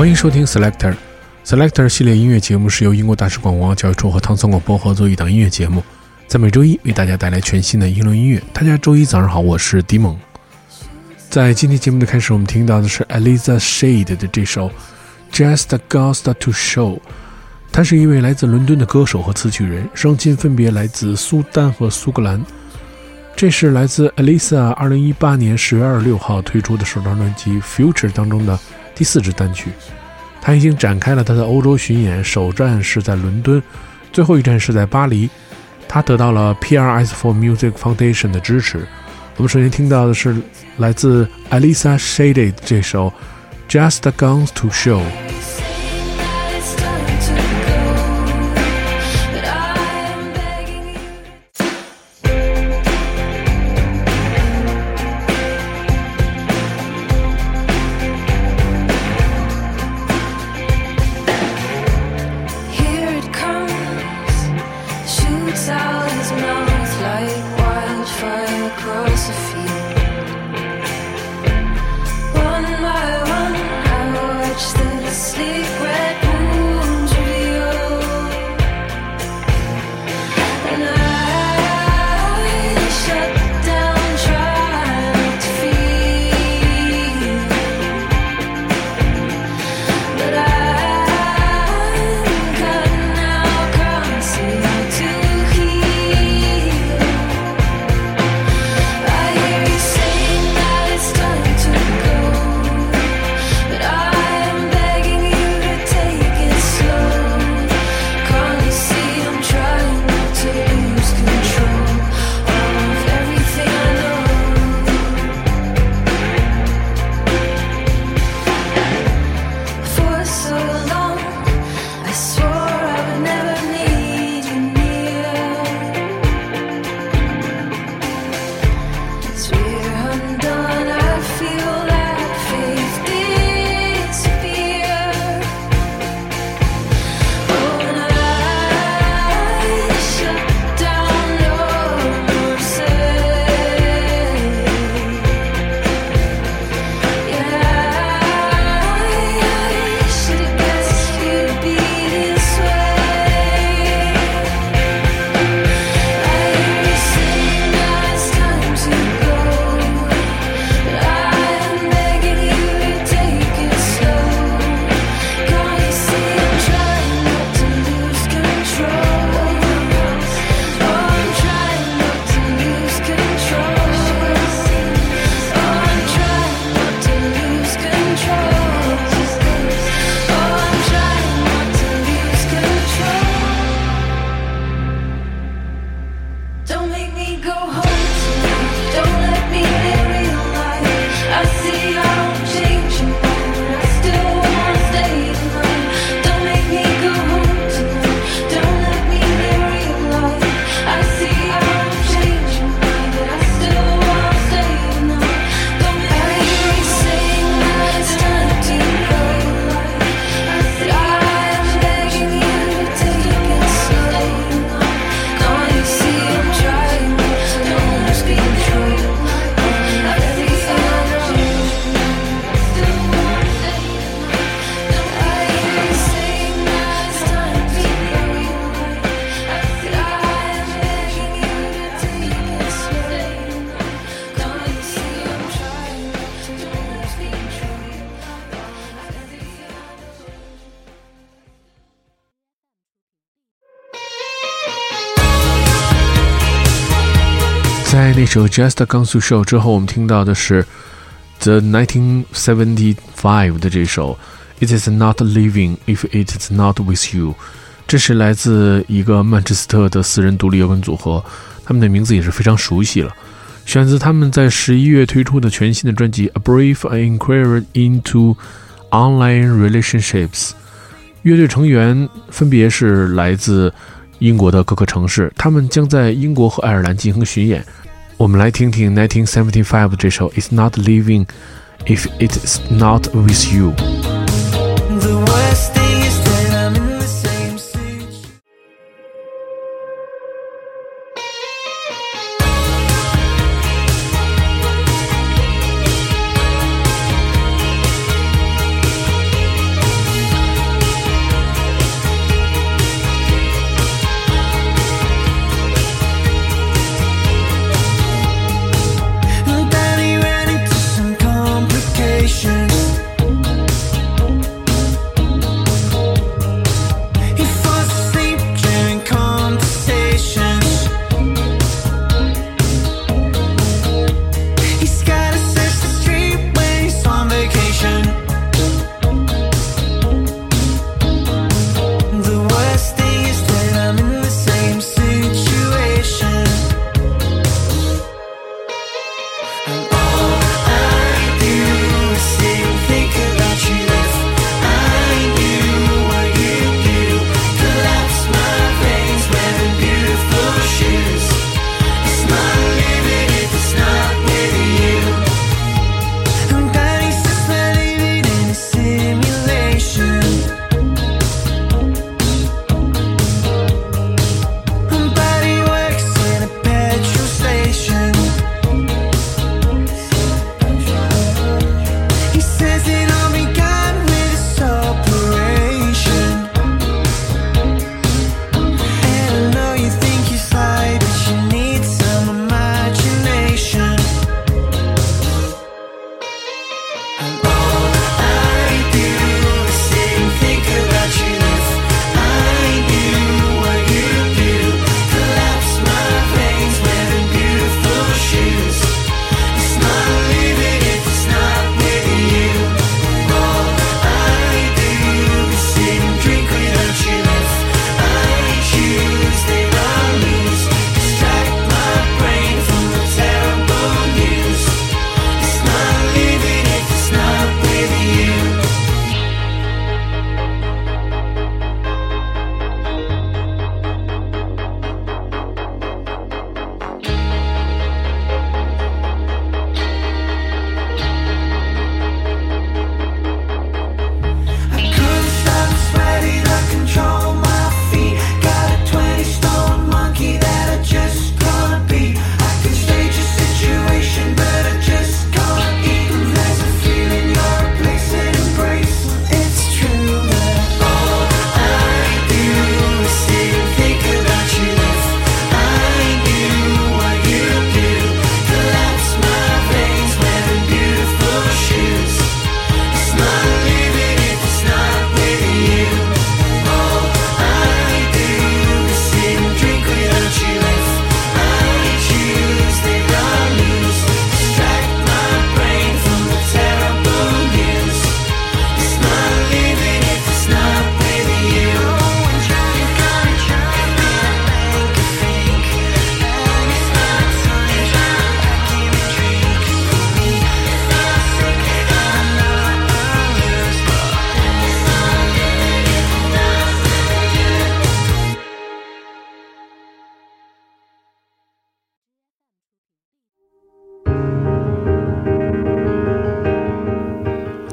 欢迎收听 Selector。Selector 系列音乐节目是由英国大使馆文化教育处和汤森广播合作一档音乐节目，在每周一为大家带来全新的英伦音乐。大家周一早上好，我是迪蒙。在今天节目的开始，我们听到的是 Eliza Shade 的这首《Just Goes to Show》。他是一位来自伦敦的歌手和词曲人，双亲分别来自苏丹和苏格兰。这是来自 Eliza 2018年10月26号推出的首张专辑《Future》当中的。第四支单曲，他已经展开了他的欧洲巡演，首站是在伦敦，最后一站是在巴黎。他得到了 PRS for Music Foundation 的支持。我们首先听到的是来自 Alisa Shaded 这首《Just Guns to Show》。across the field. 首《Just a Gun to Show》之后，我们听到的是 The 1975的这首《It Is Not Living If It Is Not With You》。这是来自一个曼彻斯特的私人独立摇滚组合，他们的名字也是非常熟悉了。选自他们在十一月推出的全新的专辑《A Brief Inquiry Into Online Relationships。乐队成员分别是来自英国的各个城市，他们将在英国和爱尔兰进行巡演。我们来听听1975这首《It's Not Living If It's Not With You》。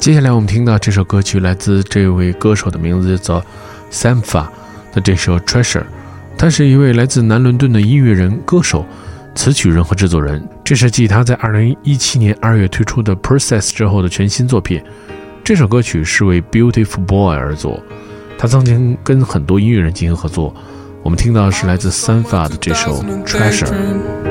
接下来我们听到这首歌曲来自这位歌手的名字叫 Samfa 的这首 Treasure，他是一位来自南伦敦的音乐人、歌手、词曲人和制作人。这是继他在2017年2月推出的 Process 之后的全新作品。这首歌曲是为 Beautiful Boy 而作，他曾经跟很多音乐人进行合作。我们听到的是来自 Samfa 的这首 Treasure。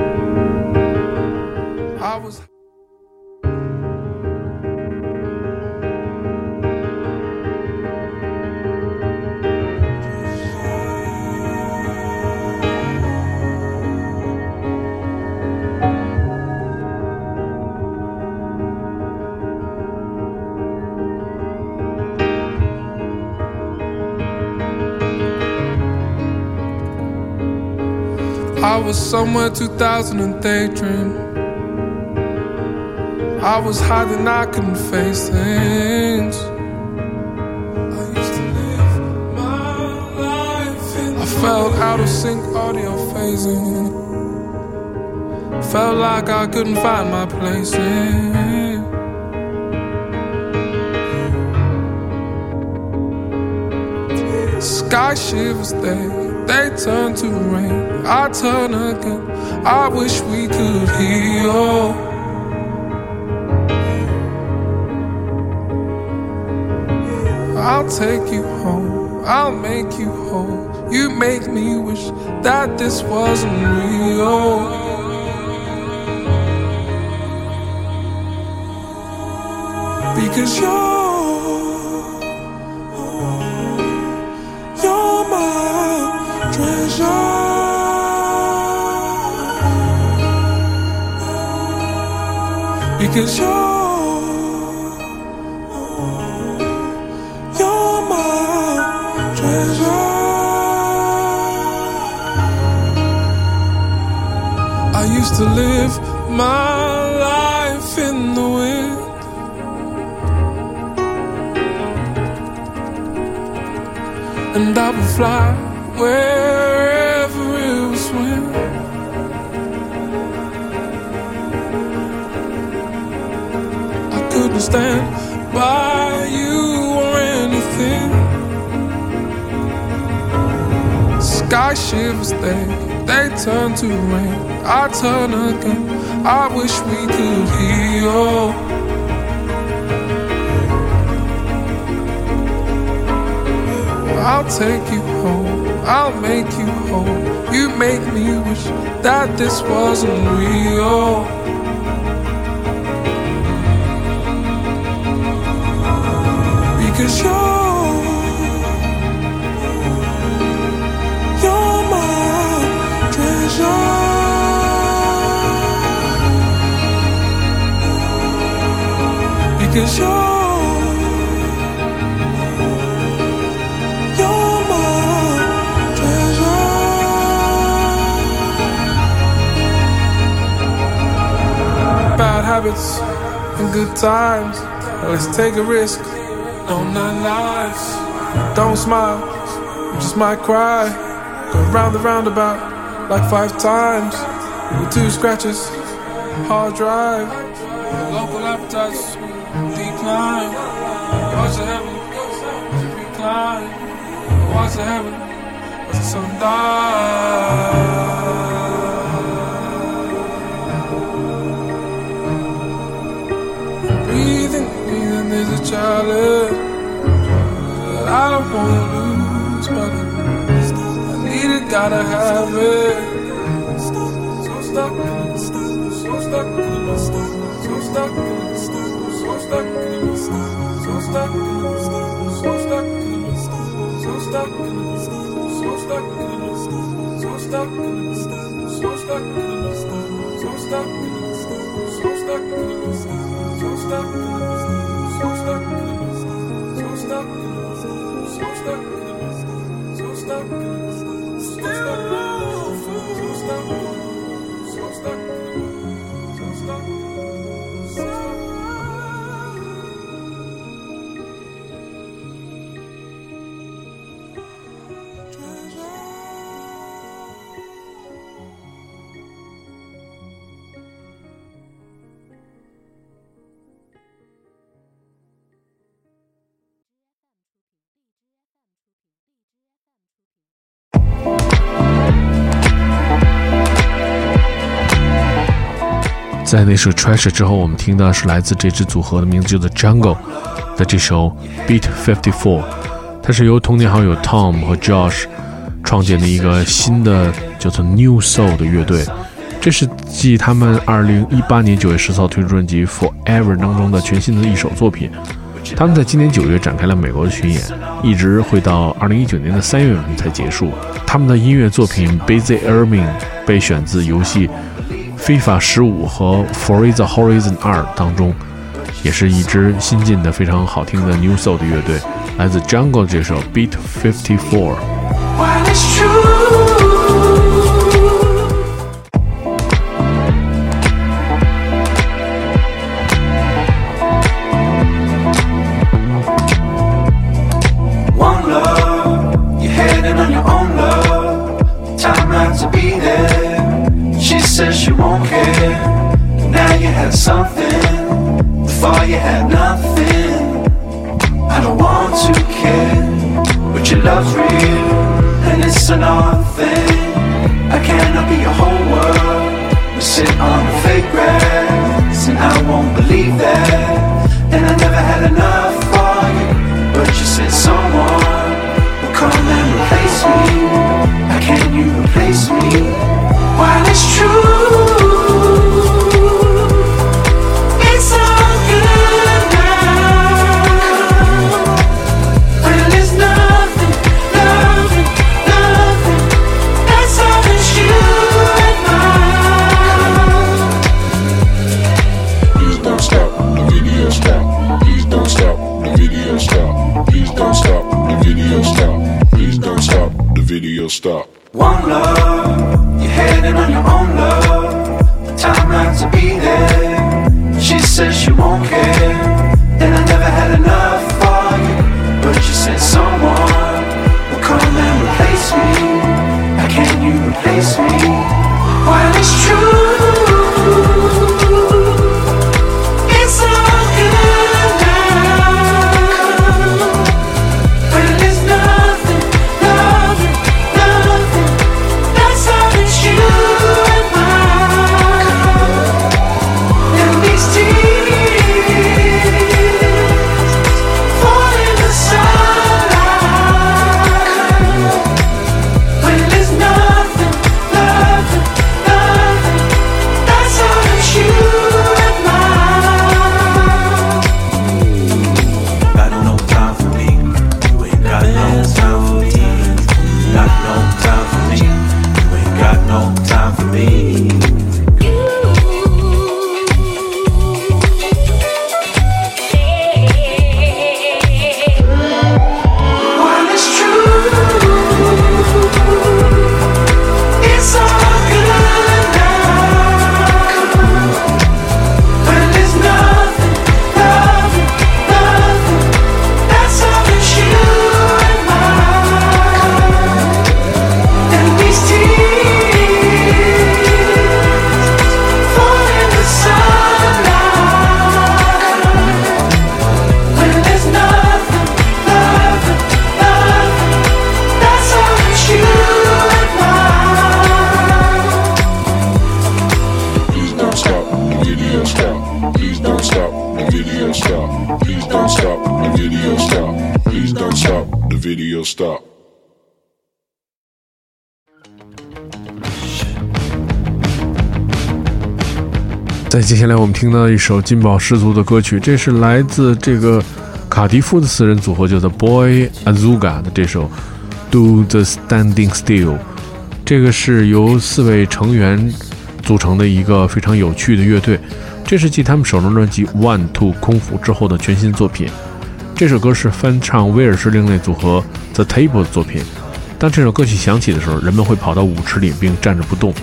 I was somewhere 2000 and daydream. I was hiding, I couldn't face things. I used to live my life in I felt out of sync, audio phasing. Felt like I couldn't find my place in. sky shivers there they turn to rain. I turn again. I wish we could heal. I'll take you home. I'll make you whole. You make me wish that this wasn't real. Because you're, Because you're, you're my treasure. I used to live my life in the wind. And I would fly wherever I couldn't stand by you or anything. Sky shivers, they, they turn to rain. I turn again. I wish we could heal. I'll take you home. I'll make you whole. You make me wish that this wasn't real. Bad habits and good times. Let's take a risk. No nine lives. Don't smile, you just might cry. Go round the roundabout like five times. With two scratches, hard drive. Local appetites decline. Watch the heaven. Watch the heaven as the sun dies. A challenge I don't wanna lose, but I need it, gotta have it. So stuck, so stuck, so stuck, so stuck, so stuck, so stuck, so stuck, so stuck, so stuck, so stuck, so stuck, so stuck, so stuck, so stuck. 在那首《Treasure》之后，我们听到是来自这支组合的名字叫做 Jungle 的这首《Beat Fifty Four》，它是由童年好友 Tom 和 Josh 创建的一个新的叫做 New Soul 的乐队。这是继他们2018年9月10号推出专辑《Forever》当中的全新的一首作品。他们在今年九月展开了美国的巡演，一直会到2019年的三月份才结束。他们的音乐作品《Busy Irving》被选自游戏。FIFA 十五和 Forza Horizon 二当中，也是一支新进的非常好听的 New Soul 的乐队，来自 Jungle 这首 Beat Fifty Four。Enough for you, but you said someone will come and replace me. Can you replace me? While it's true. For me. Stop. Please don't stop the video stop. Please don't stop the video stop. Please don't stop the video stop. 在接下来我们听到一首劲爆十足的歌曲，这是来自这个卡迪夫的四人组合叫做 Boy Azuga 的这首 Do the Standing Still。这个是由四位成员组成的一个非常有趣的乐队，这是继他们首张专辑《One Two 空腹》之后的全新作品。这首歌是翻唱威尔士另类组合 The Table 的作品。当这首歌曲响起的时候，人们会跑到舞池里并站着不动。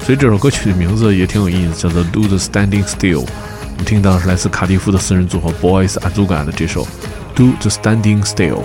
所以这首歌曲的名字也挺有意思，叫做《Do the Standing Still》。我们听到的是来自卡迪夫的四人组合 Boys Azuga 的这首《Do the Standing Still》。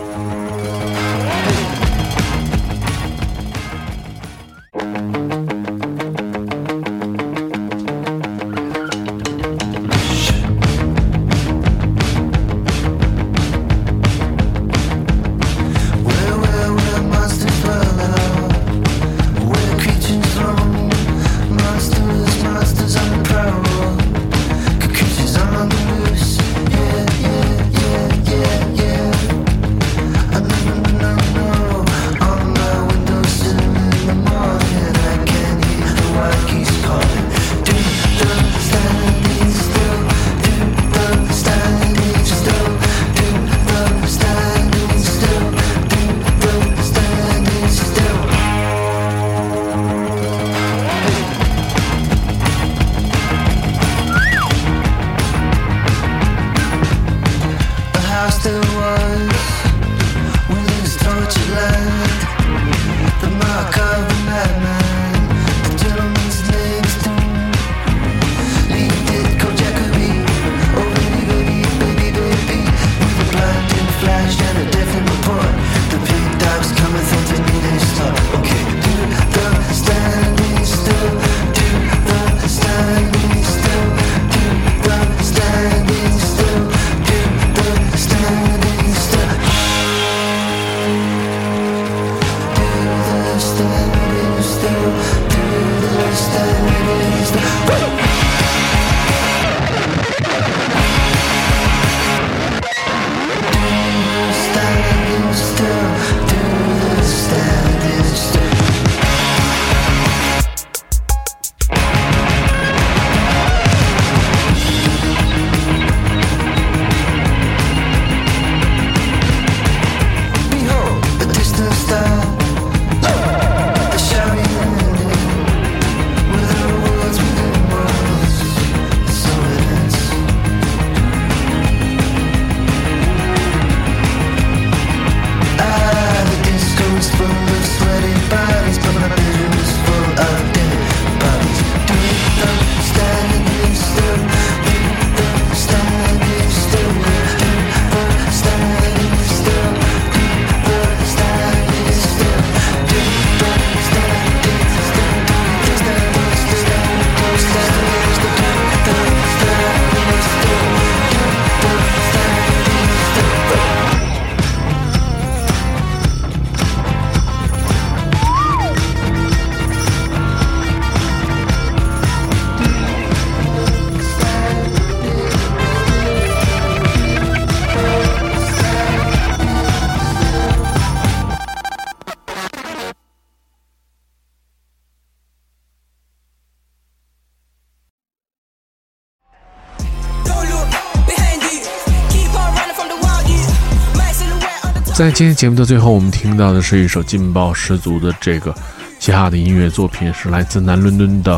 在今天节目的最后，我们听到的是一首劲爆十足的这个嘻哈的音乐作品，是来自南伦敦的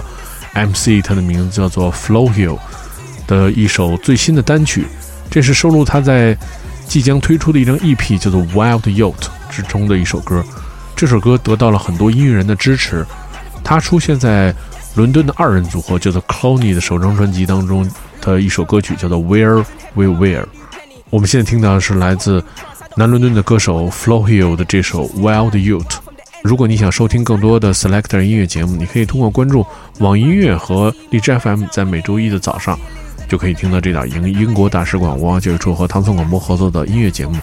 MC，他的名字叫做 Flow Hill 的一首最新的单曲，这是收录他在即将推出的一张 EP 叫做 Wild Yacht 之中的一首歌。这首歌得到了很多音乐人的支持，它出现在伦敦的二人组合叫做 Cloney 的首张专辑当中的一首歌曲叫做 Where We Were。我们现在听到的是来自南伦敦的歌手 Flo Hill 的这首 Wild Youth。如果你想收听更多的 Selector 音乐节目，你可以通过关注网易音乐和荔枝 FM，在每周一的早上就可以听到这档英英国大使馆文化教育处和唐宋广播合作的音乐节目，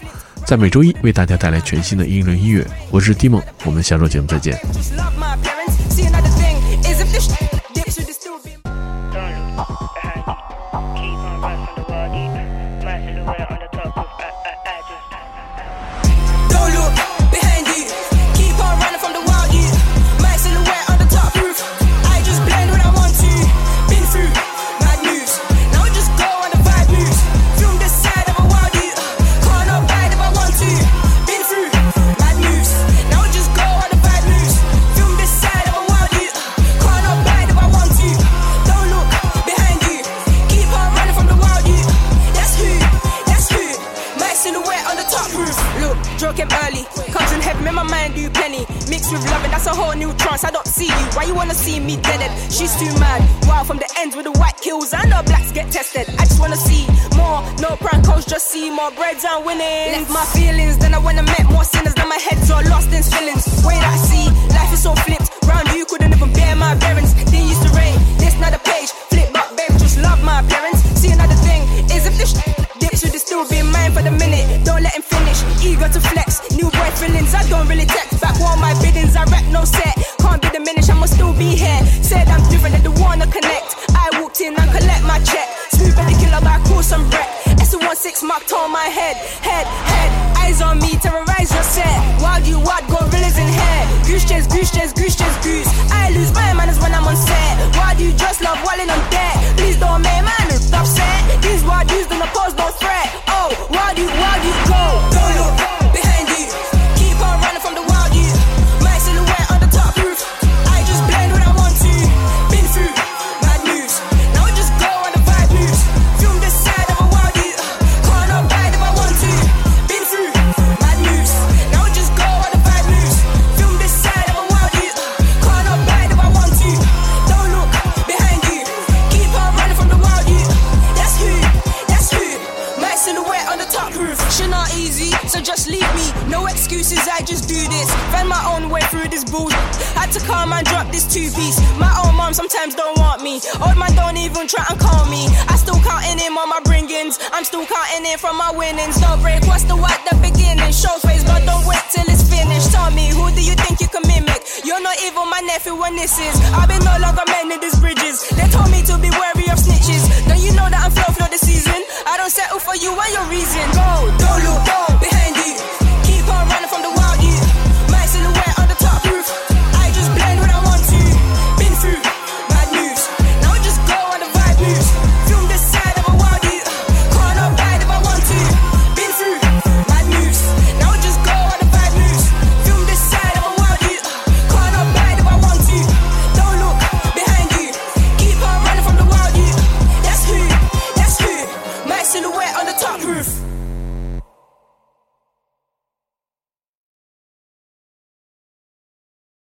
在每周一为大家带来全新的英伦音乐。我是 d 梦，我们下周节目再见。Wild from the ends with the white kills and the blacks get tested. I just wanna see more. No prankos, just see more breads and winnings. Left my feelings, then I went and met more sinners. Then my head's all lost in feelings. Way that I see, life is so flipped. Round you couldn't even bear my bearings. Didn't used to rain. This not a page. Flip back, babe, just love my parents. See another thing is if this it still be mine for the minute. Don't let him finish. Eager to flex. New boy feelings. I don't really text back all my biddings. I rap no set. Can't be diminished. I'ma still be here. Said I'm different. They wanna connect. I walked in and collect my check. Smooth belly killer, but I call some wreck. S16 marked on my head. Head, head. Eyes on me. Terrorize your set. Wild you wild gorillas in hair. Goose chase, goose chase, goose chase, goose. I lose my manners when I'm on set. Why do you just love walling on deck? Please don't make man upset. These wild dudes my when this is. I've been no longer mending these bridges. They told me to be wary